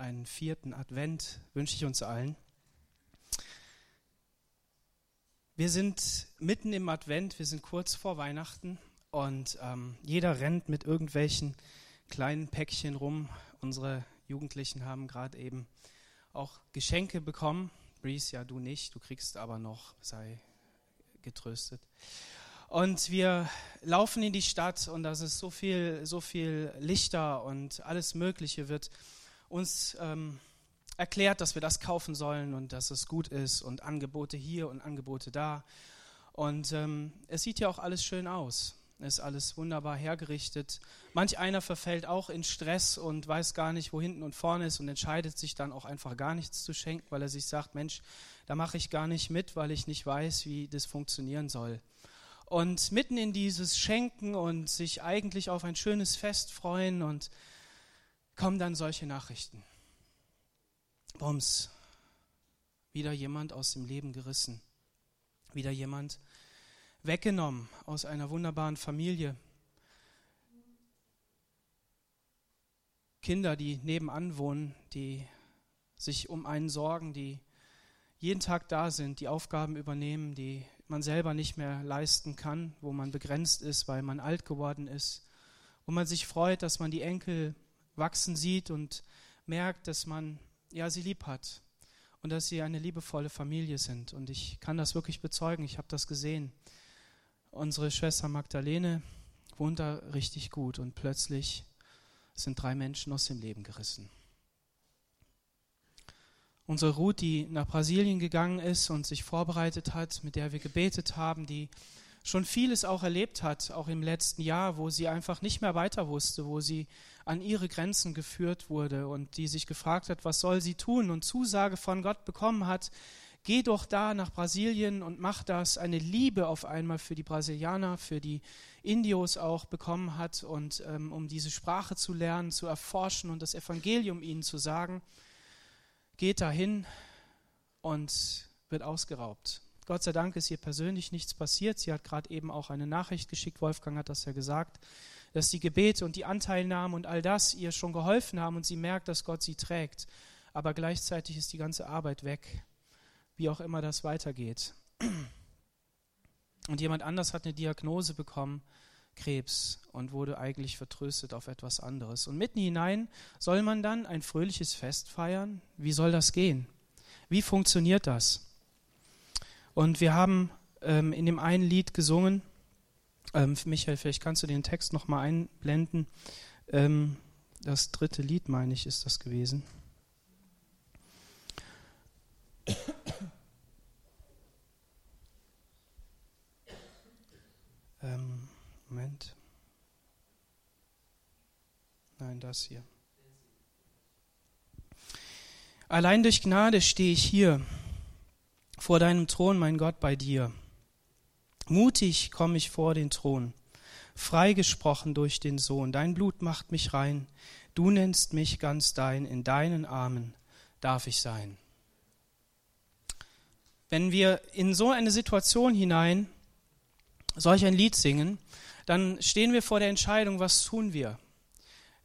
einen vierten Advent wünsche ich uns allen. Wir sind mitten im Advent, wir sind kurz vor Weihnachten und ähm, jeder rennt mit irgendwelchen kleinen Päckchen rum. Unsere Jugendlichen haben gerade eben auch Geschenke bekommen. Breeze, ja, du nicht, du kriegst aber noch, sei getröstet. Und wir laufen in die Stadt und das ist so viel, so viel Lichter und alles Mögliche wird uns ähm, erklärt, dass wir das kaufen sollen und dass es gut ist und Angebote hier und Angebote da. Und ähm, es sieht ja auch alles schön aus. Es ist alles wunderbar hergerichtet. Manch einer verfällt auch in Stress und weiß gar nicht, wo hinten und vorne ist und entscheidet sich dann auch einfach gar nichts zu schenken, weil er sich sagt, Mensch, da mache ich gar nicht mit, weil ich nicht weiß, wie das funktionieren soll. Und mitten in dieses Schenken und sich eigentlich auf ein schönes Fest freuen und kommen dann solche Nachrichten. Bums, wieder jemand aus dem Leben gerissen, wieder jemand weggenommen aus einer wunderbaren Familie. Kinder, die nebenan wohnen, die sich um einen sorgen, die jeden Tag da sind, die Aufgaben übernehmen, die man selber nicht mehr leisten kann, wo man begrenzt ist, weil man alt geworden ist, wo man sich freut, dass man die Enkel wachsen sieht und merkt, dass man ja sie lieb hat und dass sie eine liebevolle Familie sind. Und ich kann das wirklich bezeugen, ich habe das gesehen. Unsere Schwester Magdalene wohnt da richtig gut und plötzlich sind drei Menschen aus dem Leben gerissen. Unsere Ruth, die nach Brasilien gegangen ist und sich vorbereitet hat, mit der wir gebetet haben, die schon vieles auch erlebt hat, auch im letzten Jahr, wo sie einfach nicht mehr weiter wusste, wo sie an ihre Grenzen geführt wurde und die sich gefragt hat, was soll sie tun und Zusage von Gott bekommen hat, geh doch da nach Brasilien und mach das, eine Liebe auf einmal für die Brasilianer, für die Indios auch bekommen hat und ähm, um diese Sprache zu lernen, zu erforschen und das Evangelium ihnen zu sagen, geht dahin und wird ausgeraubt. Gott sei Dank ist ihr persönlich nichts passiert. Sie hat gerade eben auch eine Nachricht geschickt, Wolfgang hat das ja gesagt, dass die Gebete und die Anteilnahme und all das ihr schon geholfen haben und sie merkt, dass Gott sie trägt. Aber gleichzeitig ist die ganze Arbeit weg, wie auch immer das weitergeht. Und jemand anders hat eine Diagnose bekommen, Krebs, und wurde eigentlich vertröstet auf etwas anderes. Und mitten hinein soll man dann ein fröhliches Fest feiern? Wie soll das gehen? Wie funktioniert das? Und wir haben ähm, in dem einen Lied gesungen, ähm, Michael, vielleicht kannst du den Text nochmal einblenden. Ähm, das dritte Lied, meine ich, ist das gewesen. Ähm, Moment. Nein, das hier. Allein durch Gnade stehe ich hier vor deinem Thron, mein Gott, bei dir. Mutig komme ich vor den Thron, freigesprochen durch den Sohn. Dein Blut macht mich rein, du nennst mich ganz dein, in deinen Armen darf ich sein. Wenn wir in so eine Situation hinein solch ein Lied singen, dann stehen wir vor der Entscheidung, was tun wir?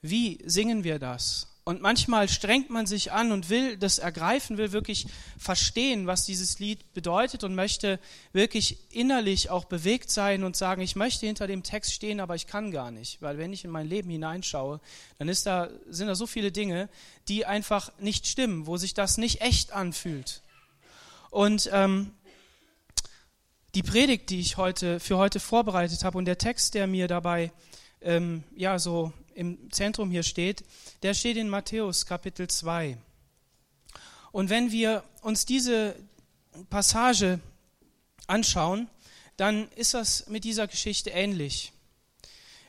Wie singen wir das? Und manchmal strengt man sich an und will das ergreifen, will wirklich verstehen, was dieses Lied bedeutet und möchte wirklich innerlich auch bewegt sein und sagen, ich möchte hinter dem Text stehen, aber ich kann gar nicht, weil wenn ich in mein Leben hineinschaue, dann ist da, sind da so viele Dinge, die einfach nicht stimmen, wo sich das nicht echt anfühlt. Und ähm, die Predigt, die ich heute für heute vorbereitet habe und der Text, der mir dabei ähm, ja so im Zentrum hier steht, der steht in Matthäus Kapitel 2. Und wenn wir uns diese Passage anschauen, dann ist das mit dieser Geschichte ähnlich.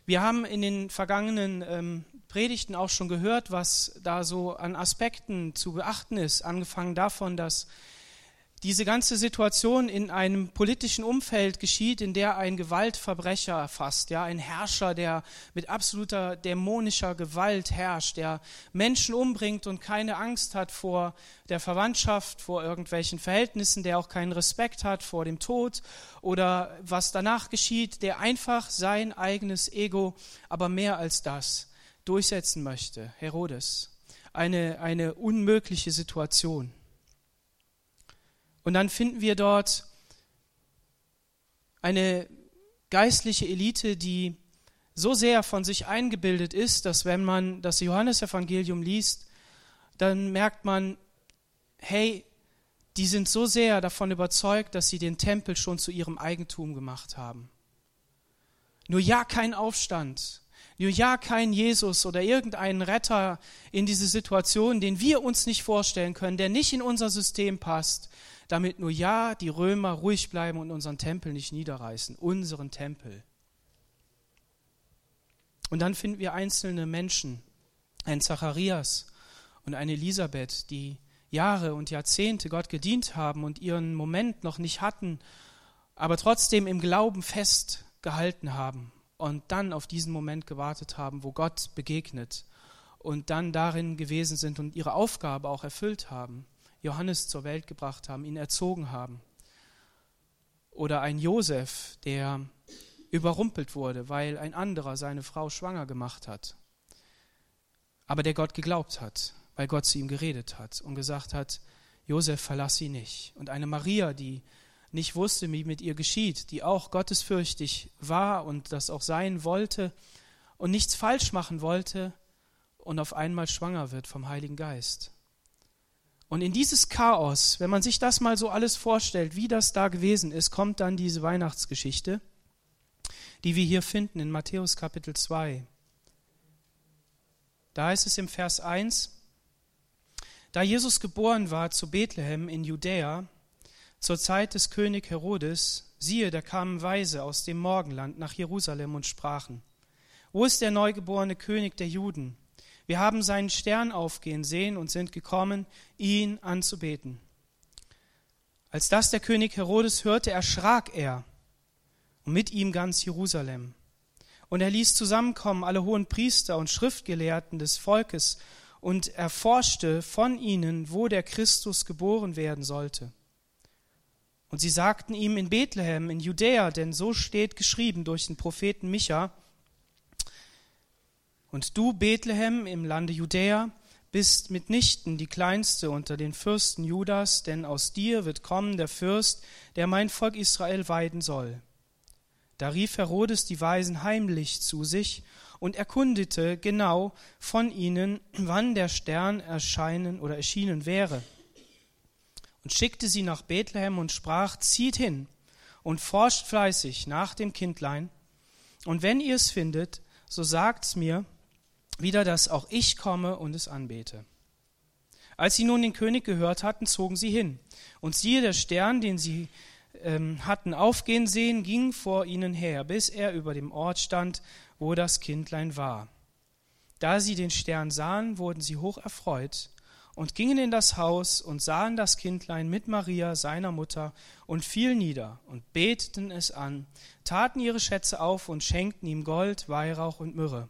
Wir haben in den vergangenen ähm, Predigten auch schon gehört, was da so an Aspekten zu beachten ist, angefangen davon, dass diese ganze Situation in einem politischen Umfeld geschieht, in der ein Gewaltverbrecher fasst, ja, ein Herrscher, der mit absoluter dämonischer Gewalt herrscht, der Menschen umbringt und keine Angst hat vor der Verwandtschaft, vor irgendwelchen Verhältnissen, der auch keinen Respekt hat vor dem Tod oder was danach geschieht, der einfach sein eigenes Ego, aber mehr als das durchsetzen möchte, Herodes. eine, eine unmögliche Situation. Und dann finden wir dort eine geistliche Elite, die so sehr von sich eingebildet ist, dass wenn man das Johannesevangelium liest, dann merkt man, hey, die sind so sehr davon überzeugt, dass sie den Tempel schon zu ihrem Eigentum gemacht haben. Nur ja kein Aufstand, nur ja kein Jesus oder irgendeinen Retter in diese Situation, den wir uns nicht vorstellen können, der nicht in unser System passt, damit nur ja die Römer ruhig bleiben und unseren Tempel nicht niederreißen, unseren Tempel. Und dann finden wir einzelne Menschen, ein Zacharias und eine Elisabeth, die Jahre und Jahrzehnte Gott gedient haben und ihren Moment noch nicht hatten, aber trotzdem im Glauben festgehalten haben und dann auf diesen Moment gewartet haben, wo Gott begegnet und dann darin gewesen sind und ihre Aufgabe auch erfüllt haben, Johannes zur Welt gebracht haben, ihn erzogen haben. Oder ein Josef, der überrumpelt wurde, weil ein anderer seine Frau schwanger gemacht hat. Aber der Gott geglaubt hat, weil Gott zu ihm geredet hat und gesagt hat, Josef, verlass sie nicht. Und eine Maria, die nicht wusste, wie mit ihr geschieht, die auch gottesfürchtig war und das auch sein wollte und nichts falsch machen wollte und auf einmal schwanger wird vom Heiligen Geist. Und in dieses Chaos, wenn man sich das mal so alles vorstellt, wie das da gewesen ist, kommt dann diese Weihnachtsgeschichte die wir hier finden in Matthäus Kapitel 2. Da heißt es im Vers 1, da Jesus geboren war zu Bethlehem in Judäa, zur Zeit des König Herodes, siehe, da kamen Weise aus dem Morgenland nach Jerusalem und sprachen, wo ist der neugeborene König der Juden? Wir haben seinen Stern aufgehen sehen und sind gekommen, ihn anzubeten. Als das der König Herodes hörte, erschrak er und mit ihm ganz Jerusalem. Und er ließ zusammenkommen alle hohen Priester und Schriftgelehrten des Volkes und erforschte von ihnen, wo der Christus geboren werden sollte. Und sie sagten ihm in Bethlehem, in Judäa, denn so steht geschrieben durch den Propheten Micha, und du, Bethlehem im Lande Judäa, bist mitnichten die kleinste unter den Fürsten Judas, denn aus dir wird kommen der Fürst, der mein Volk Israel weiden soll. Da rief Herodes die Weisen heimlich zu sich und erkundete genau von ihnen, wann der Stern erscheinen oder erschienen wäre. Und schickte sie nach Bethlehem und sprach, zieht hin und forscht fleißig nach dem Kindlein. Und wenn ihr es findet, so sagt's mir wieder, dass auch ich komme und es anbete. Als sie nun den König gehört hatten, zogen sie hin. Und siehe, der Stern, den sie ähm, hatten aufgehen sehen, ging vor ihnen her, bis er über dem Ort stand, wo das Kindlein war. Da sie den Stern sahen, wurden sie hoch erfreut und gingen in das Haus und sahen das Kindlein mit Maria, seiner Mutter, und fielen nieder und beteten es an, taten ihre Schätze auf und schenkten ihm Gold, Weihrauch und Myrrhe.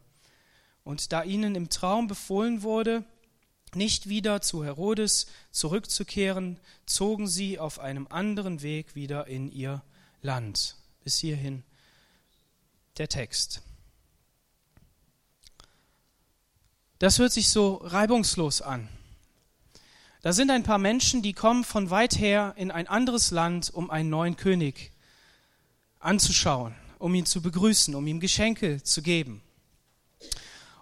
Und da ihnen im Traum befohlen wurde, nicht wieder zu Herodes zurückzukehren, zogen sie auf einem anderen Weg wieder in ihr Land. Bis hierhin der Text. Das hört sich so reibungslos an. Da sind ein paar Menschen, die kommen von weit her in ein anderes Land, um einen neuen König anzuschauen, um ihn zu begrüßen, um ihm Geschenke zu geben.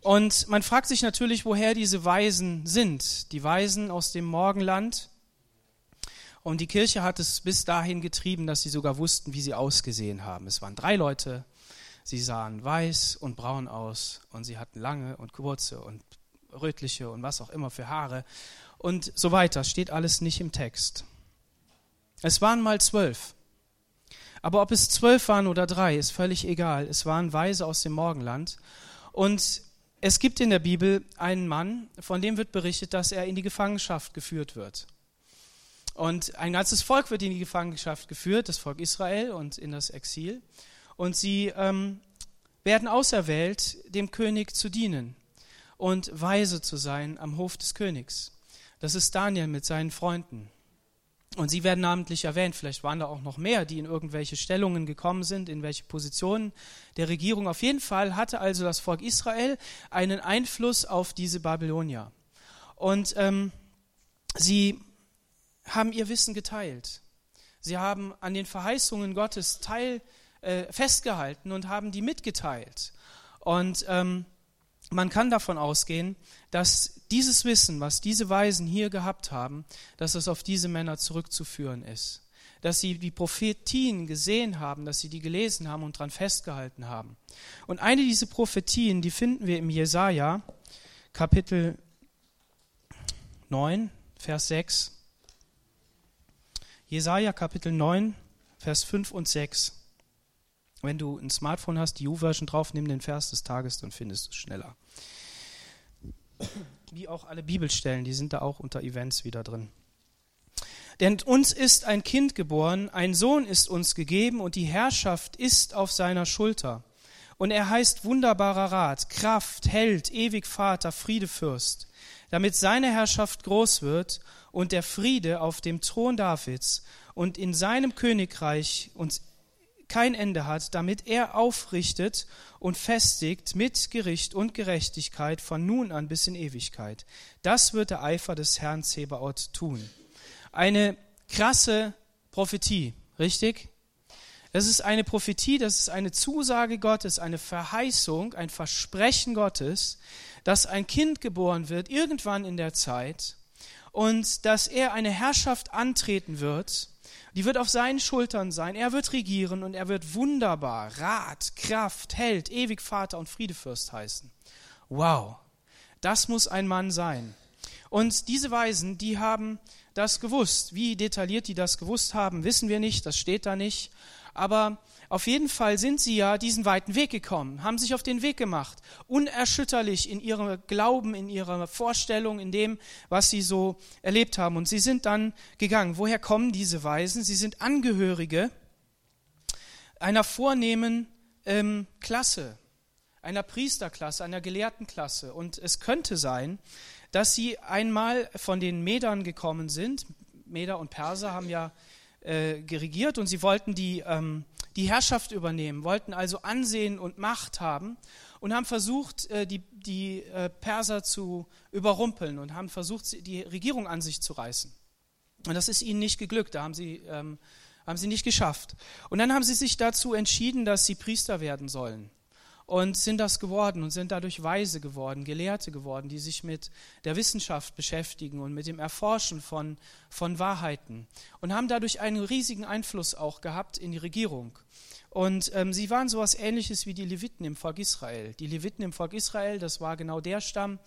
Und man fragt sich natürlich, woher diese Weisen sind. Die Weisen aus dem Morgenland. Und die Kirche hat es bis dahin getrieben, dass sie sogar wussten, wie sie ausgesehen haben. Es waren drei Leute. Sie sahen weiß und braun aus und sie hatten lange und kurze und rötliche und was auch immer für Haare und so weiter. Steht alles nicht im Text. Es waren mal zwölf. Aber ob es zwölf waren oder drei, ist völlig egal. Es waren Weise aus dem Morgenland. Und es gibt in der Bibel einen Mann, von dem wird berichtet, dass er in die Gefangenschaft geführt wird. Und ein ganzes Volk wird in die Gefangenschaft geführt, das Volk Israel und in das Exil. Und sie ähm, werden auserwählt, dem König zu dienen und weise zu sein am Hof des Königs. Das ist Daniel mit seinen Freunden. Und sie werden namentlich erwähnt. Vielleicht waren da auch noch mehr, die in irgendwelche Stellungen gekommen sind, in welche Positionen der Regierung. Auf jeden Fall hatte also das Volk Israel einen Einfluss auf diese Babylonier. Und ähm, sie haben ihr Wissen geteilt. Sie haben an den Verheißungen Gottes teil, äh, festgehalten und haben die mitgeteilt. Und ähm, man kann davon ausgehen, dass dieses Wissen, was diese Weisen hier gehabt haben, dass es auf diese Männer zurückzuführen ist. Dass sie die Prophetien gesehen haben, dass sie die gelesen haben und daran festgehalten haben. Und eine dieser Prophetien, die finden wir im Jesaja, Kapitel 9, Vers 6. Jesaja, Kapitel 9, Vers 5 und 6. Wenn du ein Smartphone hast, die U-Version drauf, nimm den Vers des Tages, dann findest du es schneller. Wie auch alle Bibelstellen, die sind da auch unter Events wieder drin. Denn uns ist ein Kind geboren, ein Sohn ist uns gegeben und die Herrschaft ist auf seiner Schulter. Und er heißt wunderbarer Rat, Kraft, Held, ewig Vater, Friedefürst, damit seine Herrschaft groß wird und der Friede auf dem Thron Davids und in seinem Königreich uns kein Ende hat, damit er aufrichtet und festigt mit Gericht und Gerechtigkeit von nun an bis in Ewigkeit. Das wird der Eifer des Herrn Zebaoth tun. Eine krasse Prophetie, richtig? Das ist eine Prophetie, das ist eine Zusage Gottes, eine Verheißung, ein Versprechen Gottes, dass ein Kind geboren wird, irgendwann in der Zeit, und dass er eine Herrschaft antreten wird, die wird auf seinen Schultern sein. Er wird regieren und er wird wunderbar, Rat, Kraft, Held, ewig Vater und Friedefürst heißen. Wow, das muss ein Mann sein. Und diese Weisen, die haben das gewusst. Wie detailliert die das gewusst haben, wissen wir nicht, das steht da nicht. Aber auf jeden Fall sind sie ja diesen weiten Weg gekommen, haben sich auf den Weg gemacht, unerschütterlich in ihrem Glauben, in ihrer Vorstellung, in dem, was sie so erlebt haben. Und sie sind dann gegangen. Woher kommen diese Weisen? Sie sind Angehörige einer vornehmen ähm, Klasse, einer Priesterklasse, einer Gelehrtenklasse. Und es könnte sein, dass sie einmal von den Medern gekommen sind. Meder und Perser haben ja äh, geregiert und sie wollten die, ähm, die Herrschaft übernehmen, wollten also Ansehen und Macht haben und haben versucht, äh, die, die äh, Perser zu überrumpeln und haben versucht, die Regierung an sich zu reißen. Und das ist ihnen nicht geglückt, da haben sie, ähm, haben sie nicht geschafft. Und dann haben sie sich dazu entschieden, dass sie Priester werden sollen und sind das geworden und sind dadurch weise geworden, Gelehrte geworden, die sich mit der Wissenschaft beschäftigen und mit dem Erforschen von, von Wahrheiten und haben dadurch einen riesigen Einfluss auch gehabt in die Regierung. Und ähm, sie waren sowas ähnliches wie die Leviten im Volk Israel. Die Leviten im Volk Israel, das war genau der Stamm,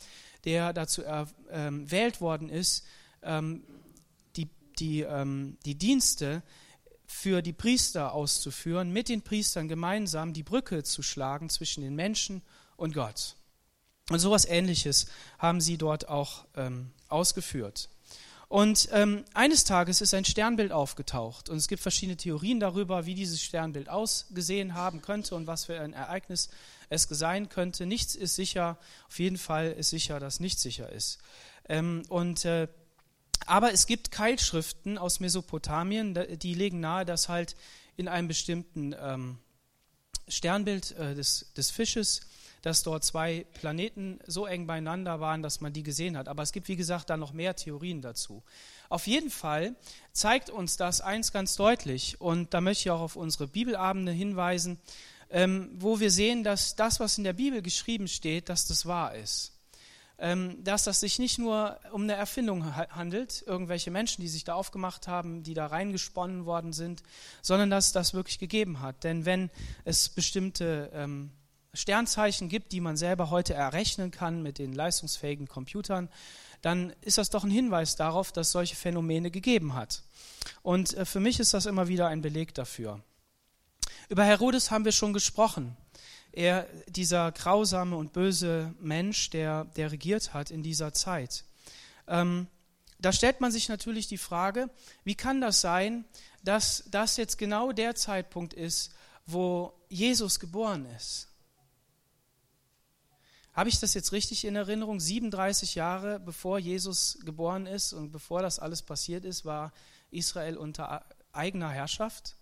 der dazu erwählt ähm, worden ist, ähm, die, die, ähm, die Dienste für die Priester auszuführen, mit den Priestern gemeinsam die Brücke zu schlagen zwischen den Menschen und Gott. Und sowas Ähnliches haben sie dort auch ähm, ausgeführt. Und ähm, eines Tages ist ein Sternbild aufgetaucht und es gibt verschiedene Theorien darüber, wie dieses Sternbild ausgesehen haben könnte und was für ein Ereignis es sein könnte. Nichts ist sicher, auf jeden Fall ist sicher, dass nichts sicher ist. Ähm, und äh, aber es gibt Keilschriften aus Mesopotamien, die legen nahe, dass halt in einem bestimmten ähm, Sternbild äh, des, des Fisches, dass dort zwei Planeten so eng beieinander waren, dass man die gesehen hat. Aber es gibt, wie gesagt, da noch mehr Theorien dazu. Auf jeden Fall zeigt uns das eins ganz deutlich, und da möchte ich auch auf unsere Bibelabende hinweisen, ähm, wo wir sehen, dass das, was in der Bibel geschrieben steht, dass das wahr ist. Ähm, dass das sich nicht nur um eine Erfindung handelt, irgendwelche Menschen, die sich da aufgemacht haben, die da reingesponnen worden sind, sondern dass das wirklich gegeben hat. Denn wenn es bestimmte ähm, Sternzeichen gibt, die man selber heute errechnen kann mit den leistungsfähigen Computern, dann ist das doch ein Hinweis darauf, dass solche Phänomene gegeben hat. Und äh, für mich ist das immer wieder ein Beleg dafür. Über Herodes haben wir schon gesprochen er dieser grausame und böse Mensch, der, der regiert hat in dieser Zeit. Ähm, da stellt man sich natürlich die Frage, wie kann das sein, dass das jetzt genau der Zeitpunkt ist, wo Jesus geboren ist? Habe ich das jetzt richtig in Erinnerung? 37 Jahre bevor Jesus geboren ist und bevor das alles passiert ist, war Israel unter eigener Herrschaft?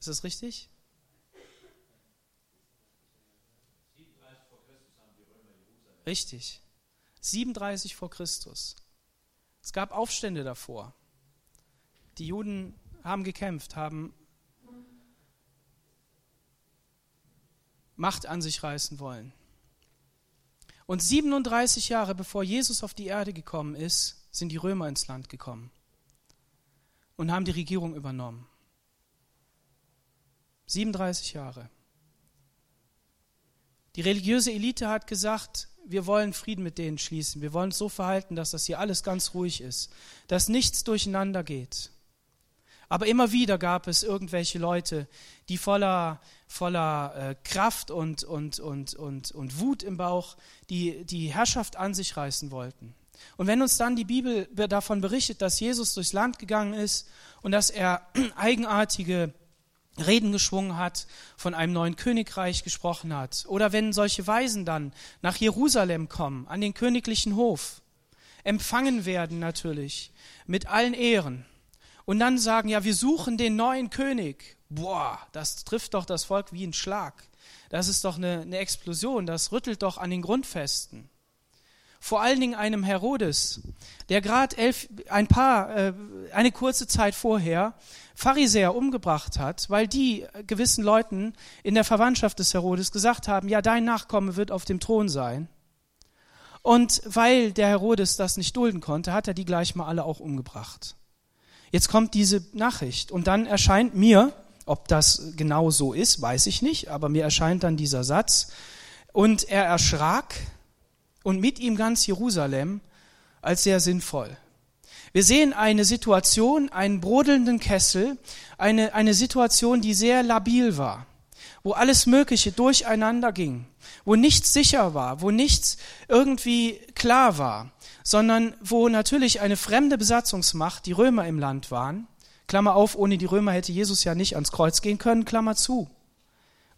Ist das richtig? Richtig. 37 vor Christus. Es gab Aufstände davor. Die Juden haben gekämpft, haben Macht an sich reißen wollen. Und 37 Jahre bevor Jesus auf die Erde gekommen ist, sind die Römer ins Land gekommen und haben die Regierung übernommen. 37 Jahre. Die religiöse Elite hat gesagt, wir wollen Frieden mit denen schließen. Wir wollen uns so verhalten, dass das hier alles ganz ruhig ist, dass nichts durcheinander geht. Aber immer wieder gab es irgendwelche Leute, die voller, voller äh, Kraft und, und, und, und, und Wut im Bauch die, die Herrschaft an sich reißen wollten. Und wenn uns dann die Bibel davon berichtet, dass Jesus durchs Land gegangen ist und dass er eigenartige Reden geschwungen hat, von einem neuen Königreich gesprochen hat, oder wenn solche Weisen dann nach Jerusalem kommen, an den königlichen Hof, empfangen werden natürlich mit allen Ehren, und dann sagen, ja, wir suchen den neuen König. Boah, das trifft doch das Volk wie ein Schlag. Das ist doch eine, eine Explosion, das rüttelt doch an den Grundfesten. Vor allen Dingen einem Herodes, der gerade ein paar, äh, eine kurze Zeit vorher Pharisäer umgebracht hat, weil die gewissen Leuten in der Verwandtschaft des Herodes gesagt haben, ja, dein Nachkomme wird auf dem Thron sein. Und weil der Herodes das nicht dulden konnte, hat er die gleich mal alle auch umgebracht. Jetzt kommt diese Nachricht und dann erscheint mir, ob das genau so ist, weiß ich nicht, aber mir erscheint dann dieser Satz, und er erschrak und mit ihm ganz Jerusalem als sehr sinnvoll. Wir sehen eine Situation, einen brodelnden Kessel, eine, eine Situation, die sehr labil war, wo alles Mögliche durcheinander ging, wo nichts sicher war, wo nichts irgendwie klar war sondern wo natürlich eine fremde Besatzungsmacht, die Römer im Land waren, Klammer auf, ohne die Römer hätte Jesus ja nicht ans Kreuz gehen können, Klammer zu,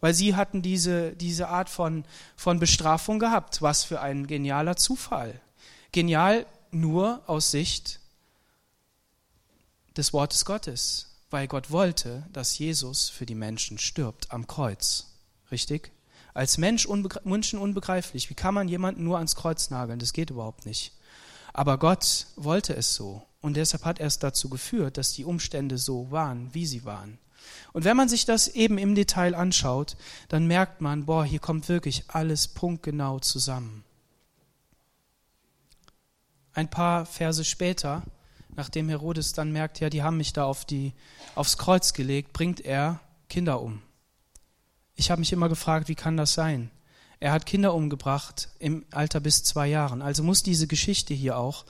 weil sie hatten diese, diese Art von, von Bestrafung gehabt. Was für ein genialer Zufall. Genial nur aus Sicht des Wortes Gottes, weil Gott wollte, dass Jesus für die Menschen stirbt am Kreuz. Richtig? Als Mensch Menschen unbegreiflich. Wie kann man jemanden nur ans Kreuz nageln? Das geht überhaupt nicht. Aber Gott wollte es so. Und deshalb hat er es dazu geführt, dass die Umstände so waren, wie sie waren. Und wenn man sich das eben im Detail anschaut, dann merkt man, boah, hier kommt wirklich alles punktgenau zusammen. Ein paar Verse später, nachdem Herodes dann merkt, ja, die haben mich da auf die, aufs Kreuz gelegt, bringt er Kinder um. Ich habe mich immer gefragt, wie kann das sein? Er hat Kinder umgebracht im Alter bis zwei Jahren. Also muss diese Geschichte hier auch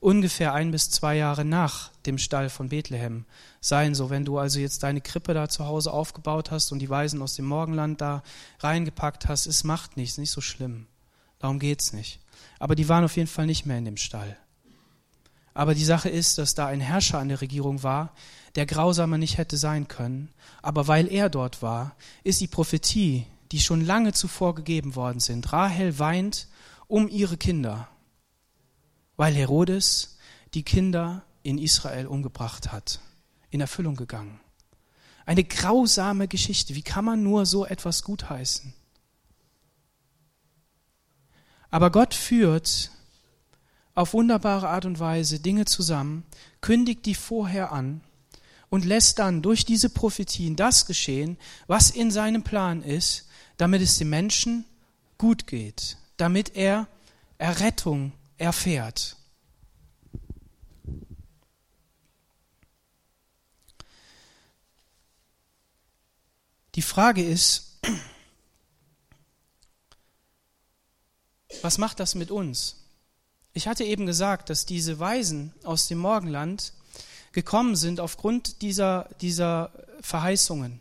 ungefähr ein bis zwei Jahre nach dem Stall von Bethlehem sein. So, wenn du also jetzt deine Krippe da zu Hause aufgebaut hast und die Weisen aus dem Morgenland da reingepackt hast, es macht nichts, nicht so schlimm. Darum geht's nicht. Aber die waren auf jeden Fall nicht mehr in dem Stall. Aber die Sache ist, dass da ein Herrscher an der Regierung war, der grausamer nicht hätte sein können. Aber weil er dort war, ist die Prophetie, die schon lange zuvor gegeben worden sind. Rahel weint um ihre Kinder, weil Herodes die Kinder in Israel umgebracht hat, in Erfüllung gegangen. Eine grausame Geschichte. Wie kann man nur so etwas gutheißen? Aber Gott führt auf wunderbare Art und Weise Dinge zusammen, kündigt die vorher an und lässt dann durch diese Prophetien das geschehen, was in seinem Plan ist, damit es dem Menschen gut geht, damit er Errettung erfährt. Die Frage ist, was macht das mit uns? Ich hatte eben gesagt, dass diese Weisen aus dem Morgenland gekommen sind aufgrund dieser, dieser Verheißungen.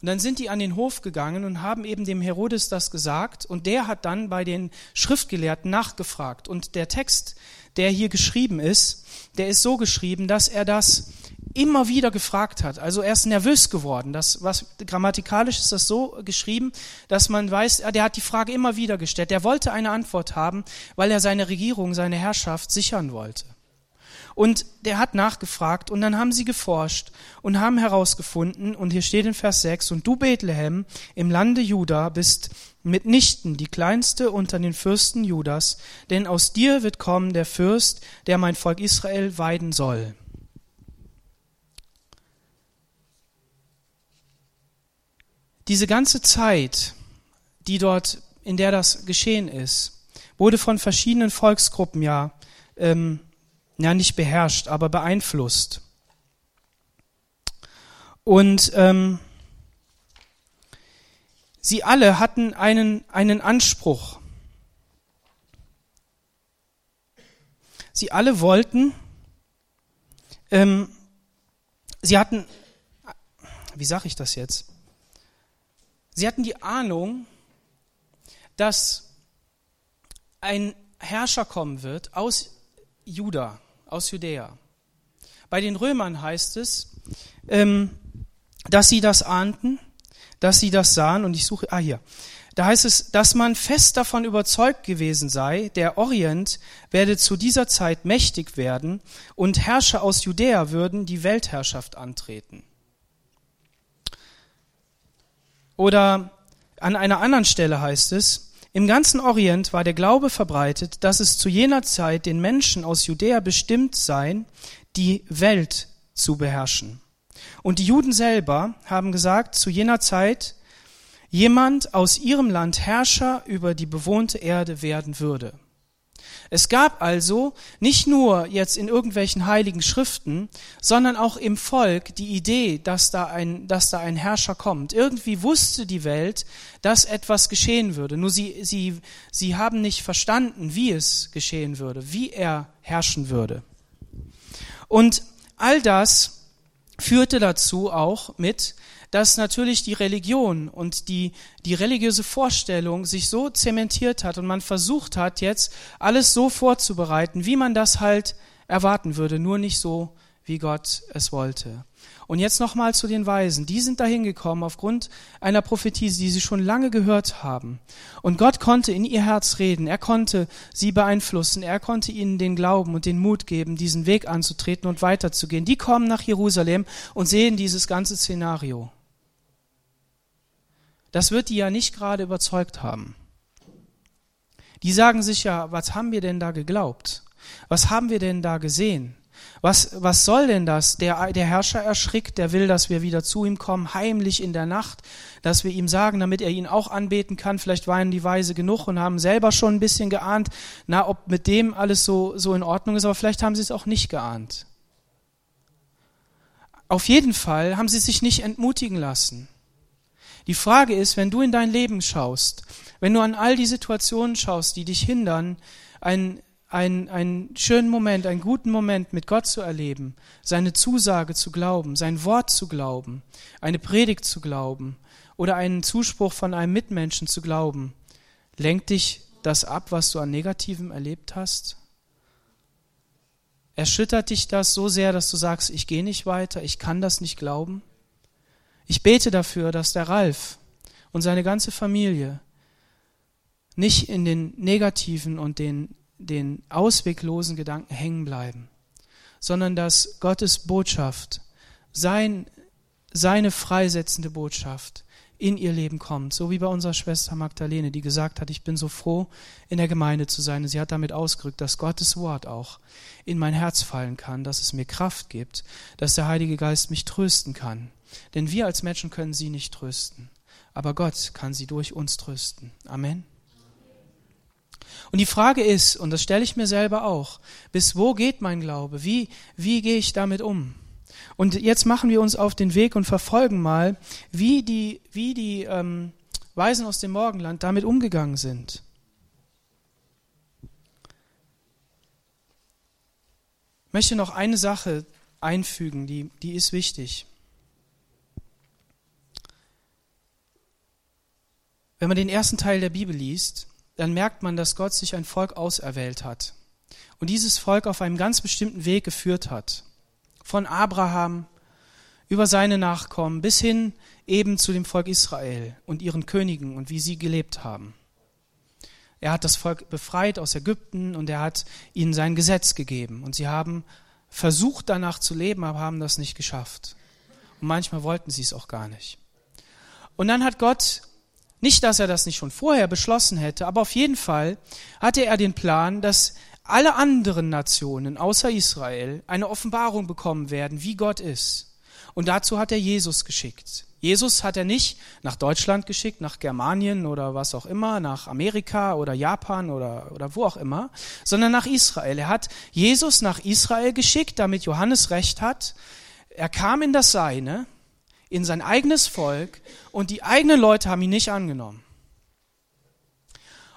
Und dann sind die an den Hof gegangen und haben eben dem Herodes das gesagt und der hat dann bei den Schriftgelehrten nachgefragt. Und der Text, der hier geschrieben ist, der ist so geschrieben, dass er das immer wieder gefragt hat. Also er ist nervös geworden. Das, was grammatikalisch ist das so geschrieben, dass man weiß, der hat die Frage immer wieder gestellt. Der wollte eine Antwort haben, weil er seine Regierung, seine Herrschaft sichern wollte. Und der hat nachgefragt und dann haben sie geforscht und haben herausgefunden, und hier steht in Vers 6, und du Bethlehem im Lande Juda bist mitnichten die kleinste unter den Fürsten Judas, denn aus dir wird kommen der Fürst, der mein Volk Israel weiden soll. Diese ganze Zeit, die dort, in der das geschehen ist, wurde von verschiedenen Volksgruppen ja ähm, ja nicht beherrscht, aber beeinflusst. Und ähm, sie alle hatten einen, einen Anspruch. Sie alle wollten, ähm, sie hatten, wie sage ich das jetzt? Sie hatten die Ahnung, dass ein Herrscher kommen wird aus Juda aus Judäa. Bei den Römern heißt es, ähm, dass sie das ahnten, dass sie das sahen, und ich suche, ah hier, da heißt es, dass man fest davon überzeugt gewesen sei, der Orient werde zu dieser Zeit mächtig werden und Herrscher aus Judäa würden die Weltherrschaft antreten. Oder an einer anderen Stelle heißt es, im ganzen Orient war der Glaube verbreitet, dass es zu jener Zeit den Menschen aus Judäa bestimmt sei, die Welt zu beherrschen. Und die Juden selber haben gesagt, zu jener Zeit jemand aus ihrem Land Herrscher über die bewohnte Erde werden würde. Es gab also nicht nur jetzt in irgendwelchen heiligen Schriften, sondern auch im Volk die Idee, dass da ein, dass da ein Herrscher kommt. Irgendwie wusste die Welt, dass etwas geschehen würde. Nur sie, sie, sie haben nicht verstanden, wie es geschehen würde, wie er herrschen würde. Und all das führte dazu auch mit, dass natürlich die Religion und die, die religiöse Vorstellung sich so zementiert hat und man versucht hat, jetzt alles so vorzubereiten, wie man das halt erwarten würde, nur nicht so, wie Gott es wollte. Und jetzt nochmal zu den Weisen. Die sind dahin gekommen aufgrund einer Prophetie, die sie schon lange gehört haben. Und Gott konnte in ihr Herz reden. Er konnte sie beeinflussen. Er konnte ihnen den Glauben und den Mut geben, diesen Weg anzutreten und weiterzugehen. Die kommen nach Jerusalem und sehen dieses ganze Szenario. Das wird die ja nicht gerade überzeugt haben. Die sagen sich ja, was haben wir denn da geglaubt? Was haben wir denn da gesehen? Was, was soll denn das? Der, der Herrscher erschrickt, der will, dass wir wieder zu ihm kommen, heimlich in der Nacht, dass wir ihm sagen, damit er ihn auch anbeten kann. Vielleicht waren die Weise genug und haben selber schon ein bisschen geahnt, na, ob mit dem alles so, so in Ordnung ist, aber vielleicht haben sie es auch nicht geahnt. Auf jeden Fall haben sie sich nicht entmutigen lassen. Die Frage ist, wenn du in dein Leben schaust, wenn du an all die Situationen schaust, die dich hindern, einen, einen, einen schönen Moment, einen guten Moment mit Gott zu erleben, seine Zusage zu glauben, sein Wort zu glauben, eine Predigt zu glauben oder einen Zuspruch von einem Mitmenschen zu glauben, lenkt dich das ab, was du an Negativem erlebt hast? Erschüttert dich das so sehr, dass du sagst, ich gehe nicht weiter, ich kann das nicht glauben? Ich bete dafür, dass der Ralf und seine ganze Familie nicht in den negativen und den, den ausweglosen Gedanken hängen bleiben, sondern dass Gottes Botschaft, sein, seine freisetzende Botschaft in ihr Leben kommt, so wie bei unserer Schwester Magdalene, die gesagt hat, ich bin so froh, in der Gemeinde zu sein. Und sie hat damit ausgerückt, dass Gottes Wort auch in mein Herz fallen kann, dass es mir Kraft gibt, dass der Heilige Geist mich trösten kann. Denn wir als Menschen können sie nicht trösten, aber Gott kann sie durch uns trösten. Amen. Und die Frage ist, und das stelle ich mir selber auch, bis wo geht mein Glaube? Wie, wie gehe ich damit um? Und jetzt machen wir uns auf den Weg und verfolgen mal, wie die, wie die ähm, Weisen aus dem Morgenland damit umgegangen sind. Ich möchte noch eine Sache einfügen, die, die ist wichtig. Wenn man den ersten Teil der Bibel liest, dann merkt man, dass Gott sich ein Volk auserwählt hat und dieses Volk auf einem ganz bestimmten Weg geführt hat. Von Abraham über seine Nachkommen bis hin eben zu dem Volk Israel und ihren Königen und wie sie gelebt haben. Er hat das Volk befreit aus Ägypten und er hat ihnen sein Gesetz gegeben und sie haben versucht danach zu leben, aber haben das nicht geschafft. Und manchmal wollten sie es auch gar nicht. Und dann hat Gott, nicht dass er das nicht schon vorher beschlossen hätte, aber auf jeden Fall hatte er den Plan, dass alle anderen Nationen außer Israel eine Offenbarung bekommen werden, wie Gott ist. Und dazu hat er Jesus geschickt. Jesus hat er nicht nach Deutschland geschickt, nach Germanien oder was auch immer, nach Amerika oder Japan oder, oder wo auch immer, sondern nach Israel. Er hat Jesus nach Israel geschickt, damit Johannes recht hat. Er kam in das Seine, in sein eigenes Volk und die eigenen Leute haben ihn nicht angenommen.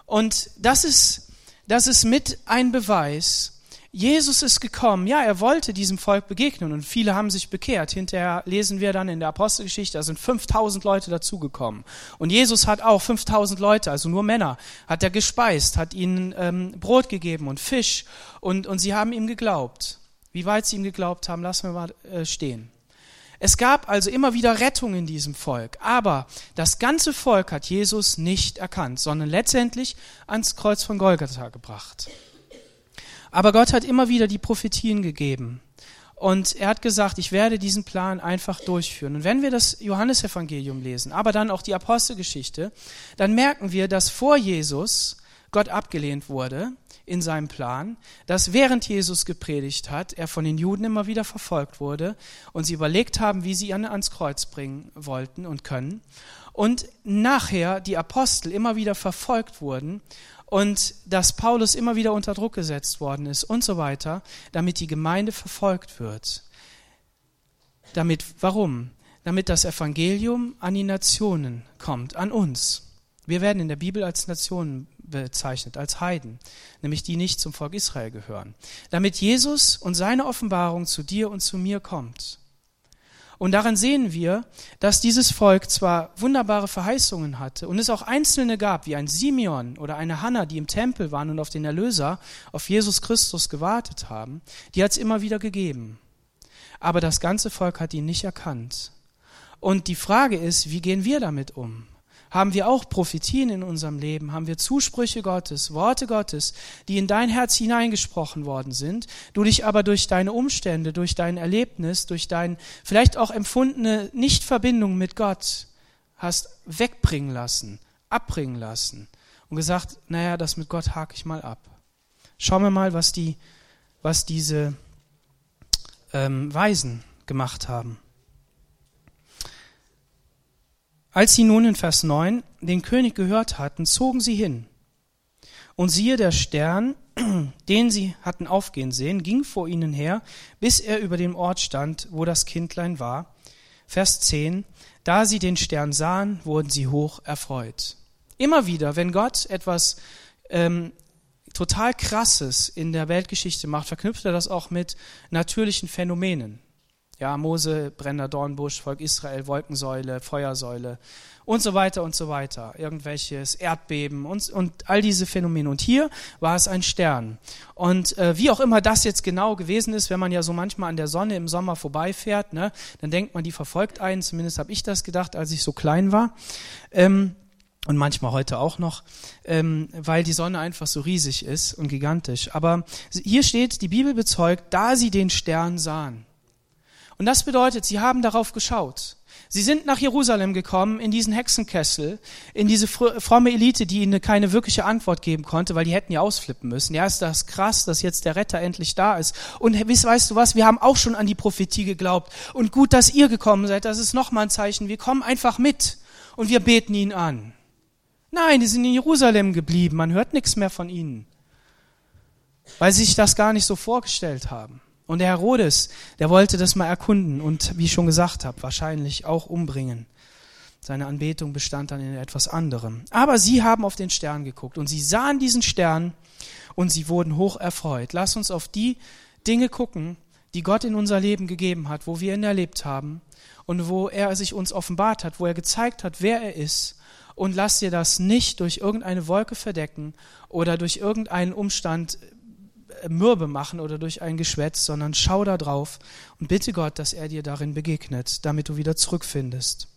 Und das ist das ist mit ein Beweis, Jesus ist gekommen, ja, er wollte diesem Volk begegnen und viele haben sich bekehrt. Hinterher lesen wir dann in der Apostelgeschichte, da sind 5000 Leute dazugekommen. Und Jesus hat auch 5000 Leute, also nur Männer, hat er gespeist, hat ihnen ähm, Brot gegeben und Fisch und, und sie haben ihm geglaubt. Wie weit sie ihm geglaubt haben, lassen wir mal äh, stehen. Es gab also immer wieder Rettung in diesem Volk, aber das ganze Volk hat Jesus nicht erkannt, sondern letztendlich ans Kreuz von Golgatha gebracht. Aber Gott hat immer wieder die Prophetien gegeben. Und er hat gesagt, ich werde diesen Plan einfach durchführen. Und wenn wir das Johannesevangelium lesen, aber dann auch die Apostelgeschichte, dann merken wir, dass vor Jesus Gott abgelehnt wurde in seinem Plan, dass während Jesus gepredigt hat, er von den Juden immer wieder verfolgt wurde und sie überlegt haben, wie sie ihn ans Kreuz bringen wollten und können. Und nachher die Apostel immer wieder verfolgt wurden und dass Paulus immer wieder unter Druck gesetzt worden ist und so weiter, damit die Gemeinde verfolgt wird. Damit, warum? Damit das Evangelium an die Nationen kommt, an uns. Wir werden in der Bibel als Nationen bezeichnet, als Heiden, nämlich die nicht zum Volk Israel gehören. Damit Jesus und seine Offenbarung zu dir und zu mir kommt. Und daran sehen wir, dass dieses Volk zwar wunderbare Verheißungen hatte und es auch Einzelne gab, wie ein Simeon oder eine Hannah, die im Tempel waren und auf den Erlöser, auf Jesus Christus gewartet haben, die hat es immer wieder gegeben. Aber das ganze Volk hat ihn nicht erkannt. Und die Frage ist, wie gehen wir damit um? Haben wir auch Prophetien in unserem Leben, haben wir Zusprüche Gottes, Worte Gottes, die in dein Herz hineingesprochen worden sind, du dich aber durch deine Umstände, durch dein Erlebnis, durch dein vielleicht auch empfundene Nichtverbindung mit Gott hast wegbringen lassen, abbringen lassen und gesagt, naja, das mit Gott hake ich mal ab. Schauen wir mal, was die, was diese ähm, Weisen gemacht haben. Als sie nun in Vers 9 den König gehört hatten, zogen sie hin. Und siehe, der Stern, den sie hatten aufgehen sehen, ging vor ihnen her, bis er über dem Ort stand, wo das Kindlein war. Vers 10. Da sie den Stern sahen, wurden sie hoch erfreut. Immer wieder, wenn Gott etwas ähm, total Krasses in der Weltgeschichte macht, verknüpft er das auch mit natürlichen Phänomenen. Ja, Mose, brennender Dornbusch, Volk Israel, Wolkensäule, Feuersäule und so weiter und so weiter. Irgendwelches Erdbeben und, und all diese Phänomene. Und hier war es ein Stern. Und äh, wie auch immer das jetzt genau gewesen ist, wenn man ja so manchmal an der Sonne im Sommer vorbeifährt, ne, dann denkt man, die verfolgt einen. Zumindest habe ich das gedacht, als ich so klein war. Ähm, und manchmal heute auch noch, ähm, weil die Sonne einfach so riesig ist und gigantisch. Aber hier steht, die Bibel bezeugt, da sie den Stern sahen. Und das bedeutet, sie haben darauf geschaut. Sie sind nach Jerusalem gekommen, in diesen Hexenkessel, in diese fromme Elite, die ihnen keine wirkliche Antwort geben konnte, weil die hätten ja ausflippen müssen. Ja, ist das krass, dass jetzt der Retter endlich da ist. Und weißt du was, wir haben auch schon an die Prophetie geglaubt. Und gut, dass ihr gekommen seid, das ist nochmal ein Zeichen. Wir kommen einfach mit und wir beten ihn an. Nein, die sind in Jerusalem geblieben, man hört nichts mehr von ihnen, weil sie sich das gar nicht so vorgestellt haben. Und der Herodes, der wollte das mal erkunden und, wie ich schon gesagt habe, wahrscheinlich auch umbringen. Seine Anbetung bestand dann in etwas anderem. Aber sie haben auf den Stern geguckt und sie sahen diesen Stern und sie wurden hoch erfreut. Lass uns auf die Dinge gucken, die Gott in unser Leben gegeben hat, wo wir ihn erlebt haben und wo er sich uns offenbart hat, wo er gezeigt hat, wer er ist. Und lass dir das nicht durch irgendeine Wolke verdecken oder durch irgendeinen Umstand mürbe machen oder durch ein Geschwätz, sondern schau da drauf und bitte Gott, dass er dir darin begegnet, damit du wieder zurückfindest.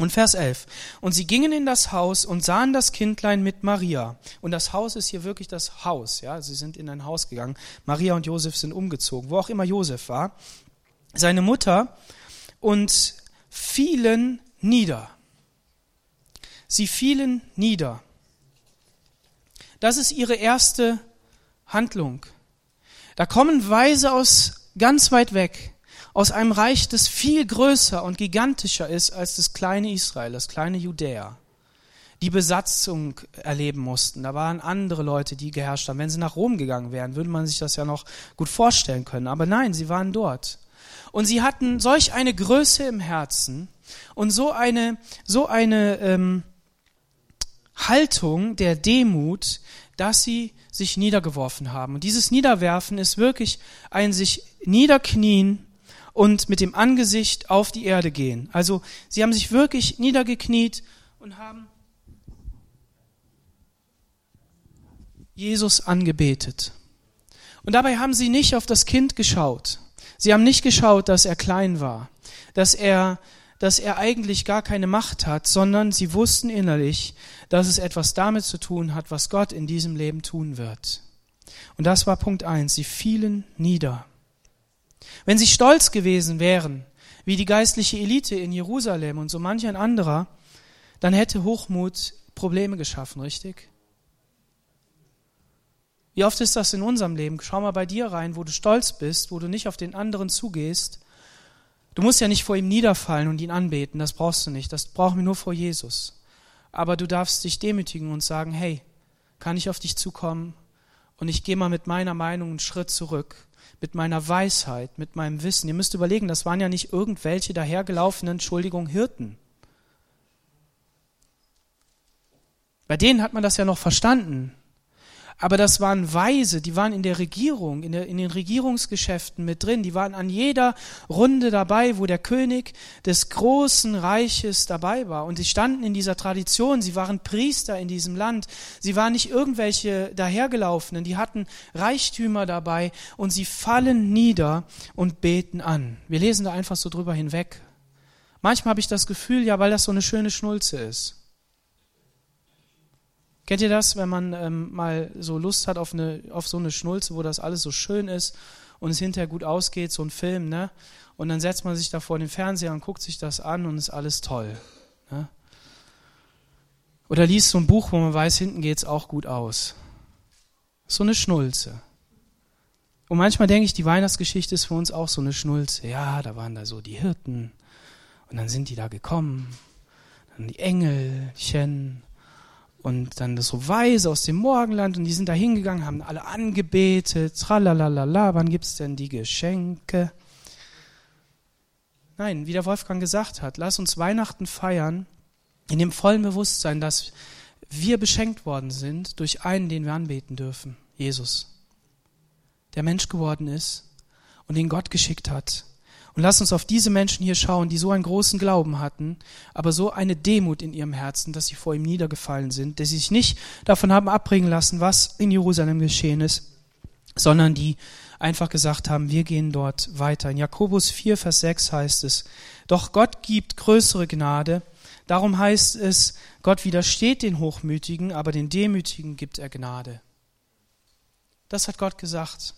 Und Vers 11. Und sie gingen in das Haus und sahen das Kindlein mit Maria. Und das Haus ist hier wirklich das Haus, ja. Sie sind in ein Haus gegangen. Maria und Josef sind umgezogen, wo auch immer Josef war. Seine Mutter und fielen nieder. Sie fielen nieder. Das ist ihre erste Handlung. Da kommen Weise aus ganz weit weg aus einem Reich, das viel größer und gigantischer ist als das kleine Israel, das kleine Judäa, die Besatzung erleben mussten. Da waren andere Leute, die geherrscht haben. Wenn sie nach Rom gegangen wären, würde man sich das ja noch gut vorstellen können. Aber nein, sie waren dort. Und sie hatten solch eine Größe im Herzen und so eine, so eine ähm, Haltung der Demut, dass sie sich niedergeworfen haben. Und dieses Niederwerfen ist wirklich ein sich niederknien und mit dem Angesicht auf die Erde gehen. Also sie haben sich wirklich niedergekniet und haben Jesus angebetet. Und dabei haben sie nicht auf das Kind geschaut. Sie haben nicht geschaut, dass er klein war, dass er, dass er eigentlich gar keine Macht hat, sondern sie wussten innerlich, dass es etwas damit zu tun hat, was Gott in diesem Leben tun wird. Und das war Punkt eins. Sie fielen nieder. Wenn sie stolz gewesen wären, wie die geistliche Elite in Jerusalem und so manch ein anderer, dann hätte Hochmut Probleme geschaffen, richtig? Wie oft ist das in unserem Leben? Schau mal bei dir rein, wo du stolz bist, wo du nicht auf den anderen zugehst. Du musst ja nicht vor ihm niederfallen und ihn anbeten, das brauchst du nicht, das brauchen wir nur vor Jesus. Aber du darfst dich demütigen und sagen, hey, kann ich auf dich zukommen? Und ich gehe mal mit meiner Meinung einen Schritt zurück mit meiner Weisheit, mit meinem Wissen. Ihr müsst überlegen, das waren ja nicht irgendwelche dahergelaufenen, Entschuldigung, Hirten. Bei denen hat man das ja noch verstanden. Aber das waren Weise, die waren in der Regierung, in, der, in, den Regierungsgeschäften mit drin. Die waren an jeder Runde dabei, wo der König des großen Reiches dabei war. Und sie standen in dieser Tradition. Sie waren Priester in diesem Land. Sie waren nicht irgendwelche dahergelaufenen. Die hatten Reichtümer dabei und sie fallen nieder und beten an. Wir lesen da einfach so drüber hinweg. Manchmal habe ich das Gefühl, ja, weil das so eine schöne Schnulze ist. Kennt ihr das, wenn man ähm, mal so Lust hat auf, eine, auf so eine Schnulze, wo das alles so schön ist und es hinterher gut ausgeht, so ein Film, ne? Und dann setzt man sich da vor den Fernseher und guckt sich das an und ist alles toll. Ne? Oder liest so ein Buch, wo man weiß, hinten geht's auch gut aus. So eine Schnulze. Und manchmal denke ich, die Weihnachtsgeschichte ist für uns auch so eine Schnulze. Ja, da waren da so die Hirten und dann sind die da gekommen. Dann die Engelchen und dann so Weise aus dem Morgenland und die sind da hingegangen, haben alle angebetet, tralalala, wann gibt's denn die Geschenke? Nein, wie der Wolfgang gesagt hat, lass uns Weihnachten feiern in dem vollen Bewusstsein, dass wir beschenkt worden sind durch einen, den wir anbeten dürfen, Jesus, der Mensch geworden ist und den Gott geschickt hat und lass uns auf diese Menschen hier schauen, die so einen großen Glauben hatten, aber so eine Demut in ihrem Herzen, dass sie vor ihm niedergefallen sind, dass sie sich nicht davon haben abbringen lassen, was in Jerusalem geschehen ist, sondern die einfach gesagt haben, wir gehen dort weiter. In Jakobus 4, Vers 6 heißt es, doch Gott gibt größere Gnade, darum heißt es, Gott widersteht den Hochmütigen, aber den Demütigen gibt er Gnade. Das hat Gott gesagt,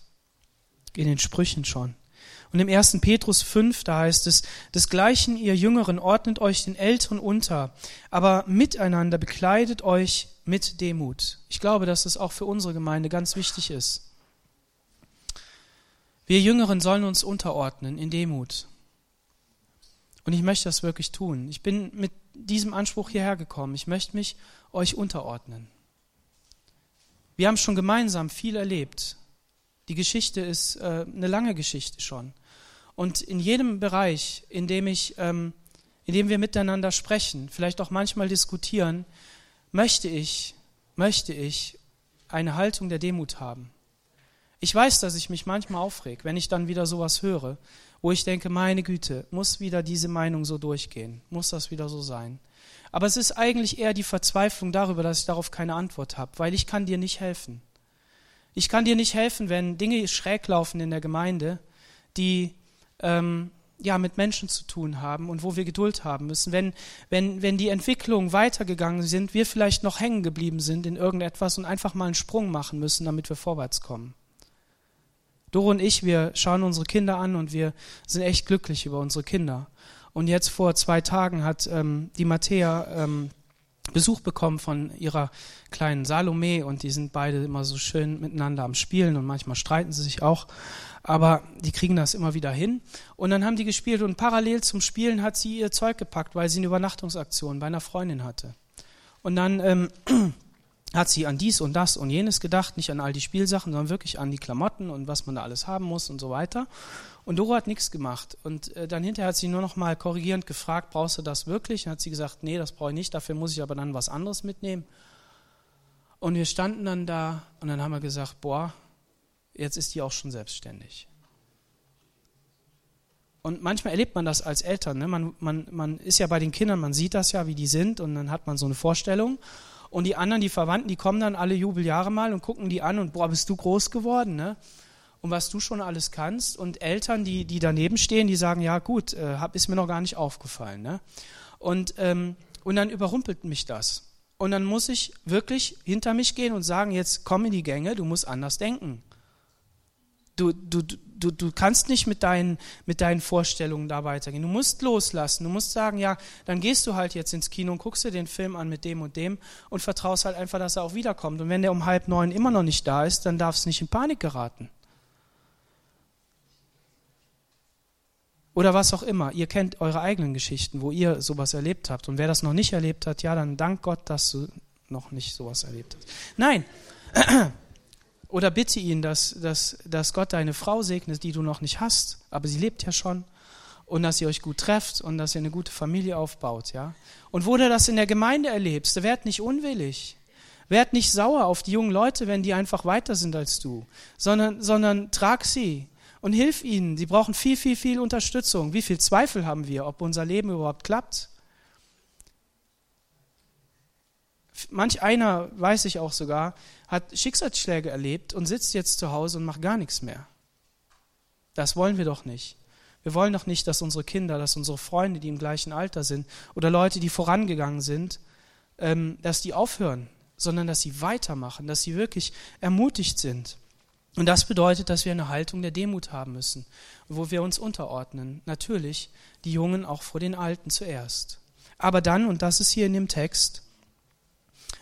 in den Sprüchen schon. Und im 1. Petrus 5, da heißt es, desgleichen ihr Jüngeren ordnet euch den Älteren unter, aber miteinander bekleidet euch mit Demut. Ich glaube, dass das auch für unsere Gemeinde ganz wichtig ist. Wir Jüngeren sollen uns unterordnen in Demut. Und ich möchte das wirklich tun. Ich bin mit diesem Anspruch hierher gekommen. Ich möchte mich euch unterordnen. Wir haben schon gemeinsam viel erlebt. Die Geschichte ist äh, eine lange Geschichte schon. Und in jedem Bereich, in dem ich, ähm, in dem wir miteinander sprechen, vielleicht auch manchmal diskutieren, möchte ich, möchte ich eine Haltung der Demut haben. Ich weiß, dass ich mich manchmal aufreg, wenn ich dann wieder sowas höre, wo ich denke, meine Güte, muss wieder diese Meinung so durchgehen, muss das wieder so sein. Aber es ist eigentlich eher die Verzweiflung darüber, dass ich darauf keine Antwort habe, weil ich kann dir nicht helfen. Ich kann dir nicht helfen, wenn Dinge schräg laufen in der Gemeinde, die, ähm, ja, mit Menschen zu tun haben und wo wir Geduld haben müssen. Wenn, wenn, wenn die Entwicklungen weitergegangen sind, wir vielleicht noch hängen geblieben sind in irgendetwas und einfach mal einen Sprung machen müssen, damit wir vorwärts kommen. Doro und ich, wir schauen unsere Kinder an und wir sind echt glücklich über unsere Kinder. Und jetzt vor zwei Tagen hat ähm, die Matthäa ähm, Besuch bekommen von ihrer kleinen Salome und die sind beide immer so schön miteinander am Spielen und manchmal streiten sie sich auch, aber die kriegen das immer wieder hin. Und dann haben die gespielt und parallel zum Spielen hat sie ihr Zeug gepackt, weil sie eine Übernachtungsaktion bei einer Freundin hatte. Und dann ähm, hat sie an dies und das und jenes gedacht, nicht an all die Spielsachen, sondern wirklich an die Klamotten und was man da alles haben muss und so weiter. Und Doro hat nichts gemacht. Und äh, dann hinterher hat sie nur noch mal korrigierend gefragt, brauchst du das wirklich? Und hat sie gesagt, nee, das brauche ich nicht, dafür muss ich aber dann was anderes mitnehmen. Und wir standen dann da und dann haben wir gesagt, boah, jetzt ist die auch schon selbstständig. Und manchmal erlebt man das als Eltern. Ne? Man, man, man ist ja bei den Kindern, man sieht das ja, wie die sind und dann hat man so eine Vorstellung. Und die anderen, die Verwandten, die kommen dann alle Jubeljahre mal und gucken die an und boah, bist du groß geworden, ne? und was du schon alles kannst. Und Eltern, die, die daneben stehen, die sagen, ja gut, äh, hab, ist mir noch gar nicht aufgefallen. Ne? Und, ähm, und dann überrumpelt mich das. Und dann muss ich wirklich hinter mich gehen und sagen, jetzt komm in die Gänge, du musst anders denken. Du, du, du, du kannst nicht mit deinen, mit deinen Vorstellungen da weitergehen. Du musst loslassen. Du musst sagen, ja, dann gehst du halt jetzt ins Kino und guckst dir den Film an mit dem und dem und vertraust halt einfach, dass er auch wiederkommt. Und wenn der um halb neun immer noch nicht da ist, dann darfst du nicht in Panik geraten. Oder was auch immer. Ihr kennt eure eigenen Geschichten, wo ihr sowas erlebt habt. Und wer das noch nicht erlebt hat, ja, dann dank Gott, dass du noch nicht sowas erlebt hast. Nein. Oder bitte ihn, dass, dass, dass Gott deine Frau segnet, die du noch nicht hast, aber sie lebt ja schon. Und dass ihr euch gut trefft und dass ihr eine gute Familie aufbaut, ja. Und wo du das in der Gemeinde erlebst, werd nicht unwillig. Werd nicht sauer auf die jungen Leute, wenn die einfach weiter sind als du, sondern, sondern trag sie und hilf ihnen. Sie brauchen viel, viel, viel Unterstützung. Wie viel Zweifel haben wir, ob unser Leben überhaupt klappt? Manch einer, weiß ich auch sogar, hat Schicksalsschläge erlebt und sitzt jetzt zu Hause und macht gar nichts mehr. Das wollen wir doch nicht. Wir wollen doch nicht, dass unsere Kinder, dass unsere Freunde, die im gleichen Alter sind, oder Leute, die vorangegangen sind, ähm, dass die aufhören, sondern dass sie weitermachen, dass sie wirklich ermutigt sind. Und das bedeutet, dass wir eine Haltung der Demut haben müssen, wo wir uns unterordnen. Natürlich die Jungen auch vor den Alten zuerst. Aber dann, und das ist hier in dem Text,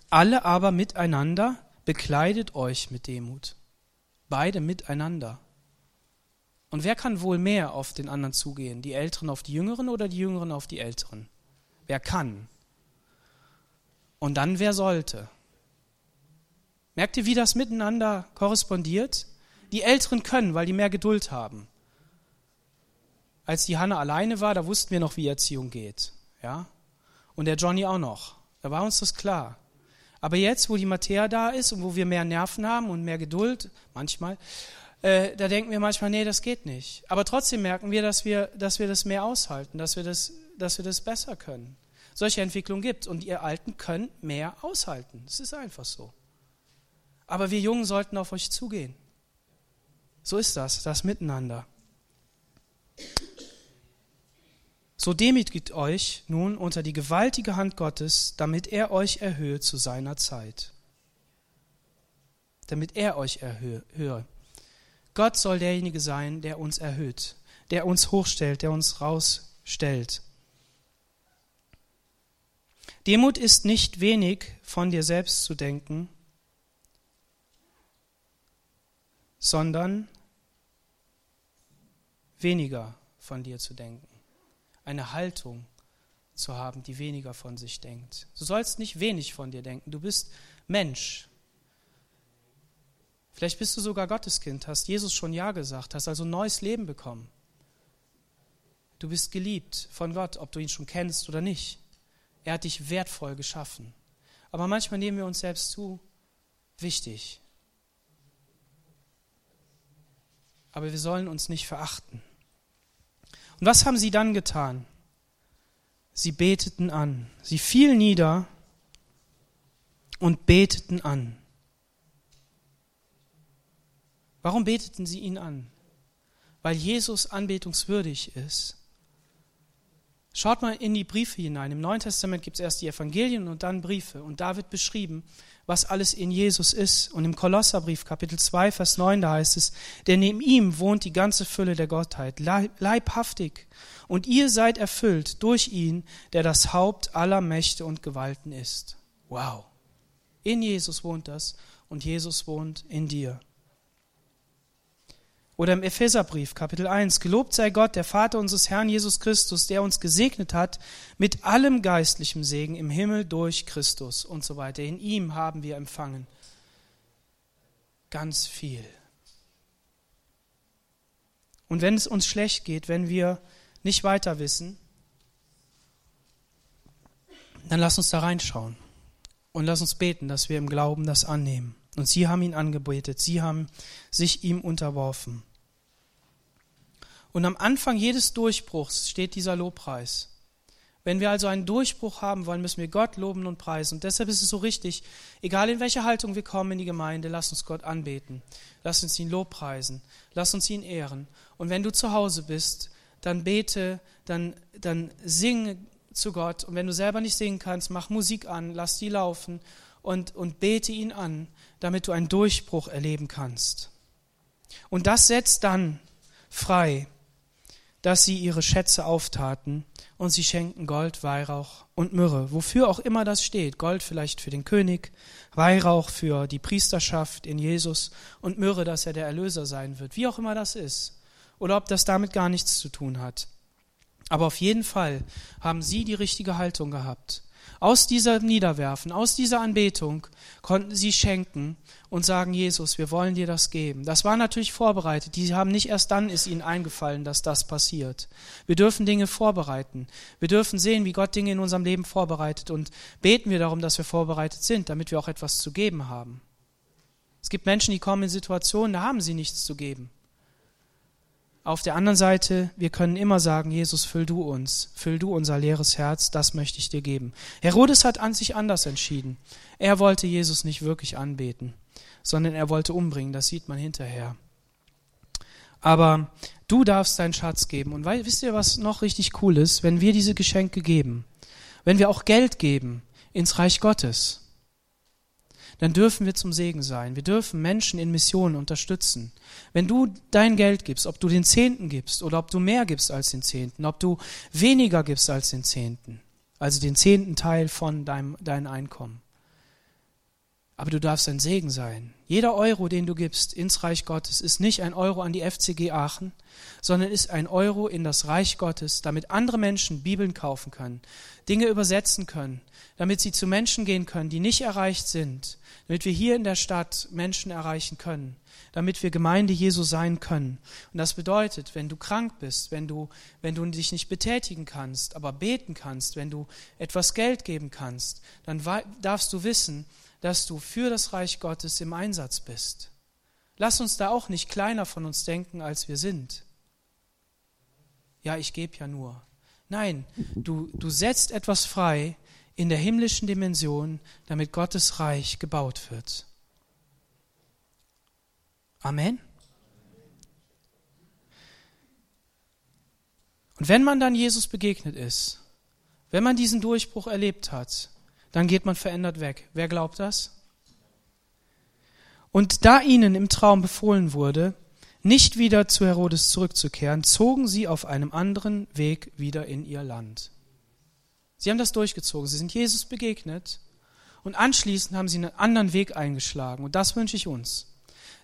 alle aber miteinander bekleidet euch mit Demut. Beide miteinander. Und wer kann wohl mehr auf den anderen zugehen? Die Älteren auf die Jüngeren oder die Jüngeren auf die Älteren? Wer kann? Und dann wer sollte? Merkt ihr, wie das miteinander korrespondiert? Die Älteren können, weil die mehr Geduld haben. Als die Hanna alleine war, da wussten wir noch, wie Erziehung geht. Ja? Und der Johnny auch noch. Da war uns das klar. Aber jetzt, wo die Mattea da ist und wo wir mehr Nerven haben und mehr Geduld, manchmal, äh, da denken wir manchmal, nee, das geht nicht. Aber trotzdem merken wir, dass wir, dass wir das mehr aushalten, dass wir das, dass wir das besser können. Solche Entwicklung gibt und ihr Alten könnt mehr aushalten. Es ist einfach so. Aber wir Jungen sollten auf euch zugehen. So ist das, das Miteinander. So demütigt euch nun unter die gewaltige Hand Gottes, damit er euch erhöhe zu seiner Zeit. Damit er euch erhöhe. Gott soll derjenige sein, der uns erhöht, der uns hochstellt, der uns rausstellt. Demut ist nicht wenig von dir selbst zu denken, sondern weniger von dir zu denken. Eine Haltung zu haben, die weniger von sich denkt. Du sollst nicht wenig von dir denken. Du bist Mensch. Vielleicht bist du sogar Gotteskind, hast Jesus schon Ja gesagt, hast also neues Leben bekommen. Du bist geliebt von Gott, ob du ihn schon kennst oder nicht. Er hat dich wertvoll geschaffen. Aber manchmal nehmen wir uns selbst zu wichtig. aber wir sollen uns nicht verachten. Und was haben sie dann getan? Sie beteten an. Sie fielen nieder und beteten an. Warum beteten sie ihn an? Weil Jesus anbetungswürdig ist, Schaut mal in die Briefe hinein. Im Neuen Testament gibt es erst die Evangelien und dann Briefe. Und da wird beschrieben, was alles in Jesus ist. Und im Kolosserbrief Kapitel 2, Vers 9, da heißt es, denn in ihm wohnt die ganze Fülle der Gottheit, leibhaftig. Und ihr seid erfüllt durch ihn, der das Haupt aller Mächte und Gewalten ist. Wow. In Jesus wohnt das und Jesus wohnt in dir. Oder im Epheserbrief, Kapitel 1, Gelobt sei Gott, der Vater unseres Herrn Jesus Christus, der uns gesegnet hat mit allem geistlichem Segen im Himmel durch Christus und so weiter. In ihm haben wir empfangen ganz viel. Und wenn es uns schlecht geht, wenn wir nicht weiter wissen, dann lass uns da reinschauen und lass uns beten, dass wir im Glauben das annehmen. Und sie haben ihn angebetet, sie haben sich ihm unterworfen. Und am Anfang jedes Durchbruchs steht dieser Lobpreis. Wenn wir also einen Durchbruch haben wollen, müssen wir Gott loben und preisen. Und deshalb ist es so richtig, egal in welche Haltung wir kommen in die Gemeinde, lass uns Gott anbeten. Lass uns ihn lobpreisen. Lass uns ihn ehren. Und wenn du zu Hause bist, dann bete, dann, dann singe zu Gott. Und wenn du selber nicht singen kannst, mach Musik an, lass die laufen und, und bete ihn an, damit du einen Durchbruch erleben kannst. Und das setzt dann frei, dass sie ihre Schätze auftaten und sie schenkten Gold, Weihrauch und Myrrhe, wofür auch immer das steht. Gold vielleicht für den König, Weihrauch für die Priesterschaft in Jesus und Myrrhe, dass er der Erlöser sein wird, wie auch immer das ist. Oder ob das damit gar nichts zu tun hat. Aber auf jeden Fall haben sie die richtige Haltung gehabt. Aus dieser Niederwerfen, aus dieser Anbetung konnten sie schenken und sagen, Jesus, wir wollen dir das geben. Das war natürlich vorbereitet. Die haben nicht erst dann ist ihnen eingefallen, dass das passiert. Wir dürfen Dinge vorbereiten. Wir dürfen sehen, wie Gott Dinge in unserem Leben vorbereitet und beten wir darum, dass wir vorbereitet sind, damit wir auch etwas zu geben haben. Es gibt Menschen, die kommen in Situationen, da haben sie nichts zu geben. Auf der anderen Seite, wir können immer sagen, Jesus, füll du uns, füll du unser leeres Herz, das möchte ich dir geben. Herodes hat an sich anders entschieden. Er wollte Jesus nicht wirklich anbeten, sondern er wollte umbringen, das sieht man hinterher. Aber du darfst deinen Schatz geben. Und wisst ihr, was noch richtig cool ist? Wenn wir diese Geschenke geben, wenn wir auch Geld geben ins Reich Gottes, dann dürfen wir zum Segen sein. Wir dürfen Menschen in Missionen unterstützen. Wenn du dein Geld gibst, ob du den Zehnten gibst oder ob du mehr gibst als den Zehnten, ob du weniger gibst als den Zehnten, also den zehnten Teil von deinem, deinem Einkommen. Aber du darfst ein Segen sein. Jeder Euro, den du gibst ins Reich Gottes, ist nicht ein Euro an die FCG Aachen, sondern ist ein Euro in das Reich Gottes, damit andere Menschen Bibeln kaufen können, Dinge übersetzen können, damit sie zu Menschen gehen können, die nicht erreicht sind, damit wir hier in der Stadt Menschen erreichen können, damit wir Gemeinde Jesu sein können. Und das bedeutet, wenn du krank bist, wenn du, wenn du dich nicht betätigen kannst, aber beten kannst, wenn du etwas Geld geben kannst, dann darfst du wissen, dass du für das Reich Gottes im Einsatz bist. Lass uns da auch nicht kleiner von uns denken, als wir sind. Ja, ich gebe ja nur. Nein, du, du setzt etwas frei, in der himmlischen Dimension, damit Gottes Reich gebaut wird. Amen. Und wenn man dann Jesus begegnet ist, wenn man diesen Durchbruch erlebt hat, dann geht man verändert weg. Wer glaubt das? Und da ihnen im Traum befohlen wurde, nicht wieder zu Herodes zurückzukehren, zogen sie auf einem anderen Weg wieder in ihr Land. Sie haben das durchgezogen. Sie sind Jesus begegnet und anschließend haben sie einen anderen Weg eingeschlagen. Und das wünsche ich uns,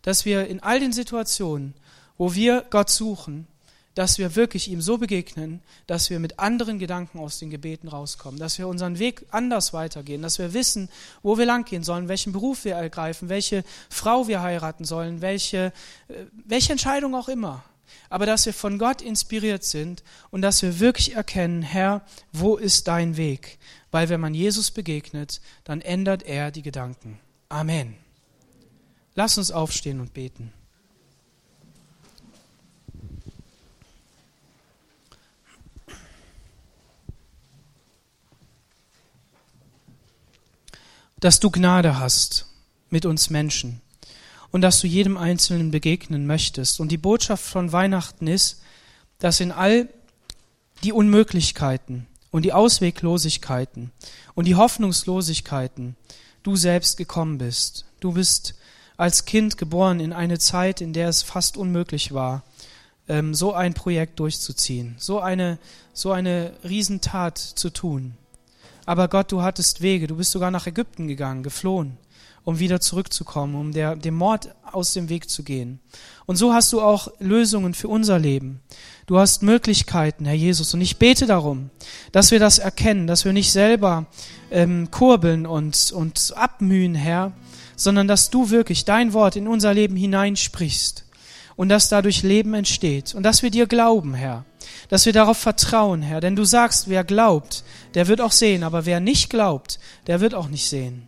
dass wir in all den Situationen, wo wir Gott suchen, dass wir wirklich ihm so begegnen, dass wir mit anderen Gedanken aus den Gebeten rauskommen, dass wir unseren Weg anders weitergehen, dass wir wissen, wo wir langgehen sollen, welchen Beruf wir ergreifen, welche Frau wir heiraten sollen, welche, äh, welche Entscheidung auch immer aber dass wir von Gott inspiriert sind und dass wir wirklich erkennen, Herr, wo ist dein Weg? Weil wenn man Jesus begegnet, dann ändert er die Gedanken. Amen. Lass uns aufstehen und beten. Dass du Gnade hast mit uns Menschen und dass du jedem Einzelnen begegnen möchtest. Und die Botschaft von Weihnachten ist, dass in all die Unmöglichkeiten und die Ausweglosigkeiten und die Hoffnungslosigkeiten du selbst gekommen bist. Du bist als Kind geboren in eine Zeit, in der es fast unmöglich war, ähm, so ein Projekt durchzuziehen, so eine, so eine Riesentat zu tun. Aber Gott, du hattest Wege, du bist sogar nach Ägypten gegangen, geflohen, um wieder zurückzukommen, um der, dem Mord aus dem Weg zu gehen. Und so hast du auch Lösungen für unser Leben. Du hast Möglichkeiten, Herr Jesus. Und ich bete darum, dass wir das erkennen, dass wir nicht selber ähm, kurbeln und, und abmühen, Herr, sondern dass du wirklich dein Wort in unser Leben hineinsprichst und dass dadurch Leben entsteht und dass wir dir glauben, Herr, dass wir darauf vertrauen, Herr, denn du sagst, wer glaubt, der wird auch sehen, aber wer nicht glaubt, der wird auch nicht sehen.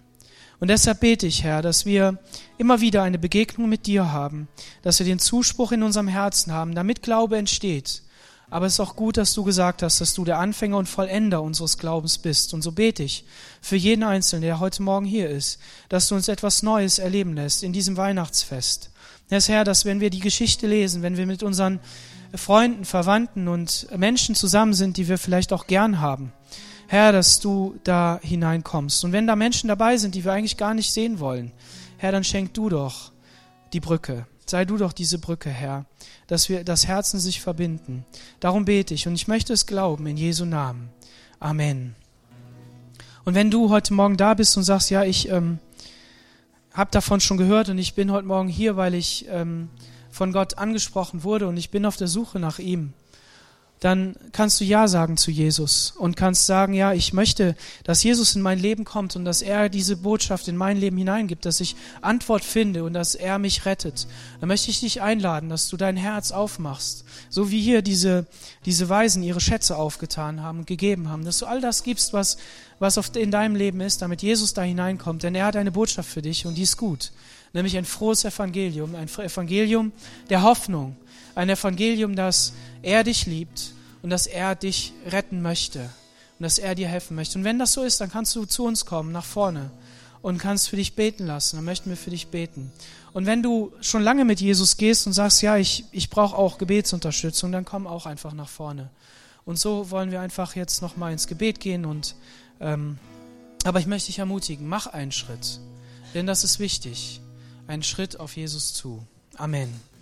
Und deshalb bete ich, Herr, dass wir immer wieder eine Begegnung mit dir haben, dass wir den Zuspruch in unserem Herzen haben, damit Glaube entsteht. Aber es ist auch gut, dass du gesagt hast, dass du der Anfänger und Vollender unseres Glaubens bist. Und so bete ich für jeden Einzelnen, der heute Morgen hier ist, dass du uns etwas Neues erleben lässt in diesem Weihnachtsfest. Herr, dass wenn wir die Geschichte lesen, wenn wir mit unseren Freunden, Verwandten und Menschen zusammen sind, die wir vielleicht auch gern haben, Herr, dass du da hineinkommst. Und wenn da Menschen dabei sind, die wir eigentlich gar nicht sehen wollen, Herr, dann schenk du doch die Brücke. Sei du doch diese Brücke, Herr, dass wir das Herzen sich verbinden. Darum bete ich und ich möchte es glauben in Jesu Namen. Amen. Und wenn du heute Morgen da bist und sagst, ja, ich ähm, habe davon schon gehört und ich bin heute Morgen hier, weil ich ähm, von Gott angesprochen wurde und ich bin auf der Suche nach ihm, dann kannst du Ja sagen zu Jesus und kannst sagen, ja, ich möchte, dass Jesus in mein Leben kommt und dass er diese Botschaft in mein Leben hineingibt, dass ich Antwort finde und dass er mich rettet. Dann möchte ich dich einladen, dass du dein Herz aufmachst, so wie hier diese, diese Weisen ihre Schätze aufgetan haben und gegeben haben, dass du all das gibst, was, was in deinem Leben ist, damit Jesus da hineinkommt, denn er hat eine Botschaft für dich und die ist gut, nämlich ein frohes Evangelium, ein Evangelium der Hoffnung, ein Evangelium, dass er dich liebt und dass er dich retten möchte und dass er dir helfen möchte. Und wenn das so ist, dann kannst du zu uns kommen, nach vorne und kannst für dich beten lassen. Dann möchten wir für dich beten. Und wenn du schon lange mit Jesus gehst und sagst, ja, ich, ich brauche auch Gebetsunterstützung, dann komm auch einfach nach vorne. Und so wollen wir einfach jetzt nochmal ins Gebet gehen. Und, ähm, aber ich möchte dich ermutigen, mach einen Schritt. Denn das ist wichtig. Einen Schritt auf Jesus zu. Amen.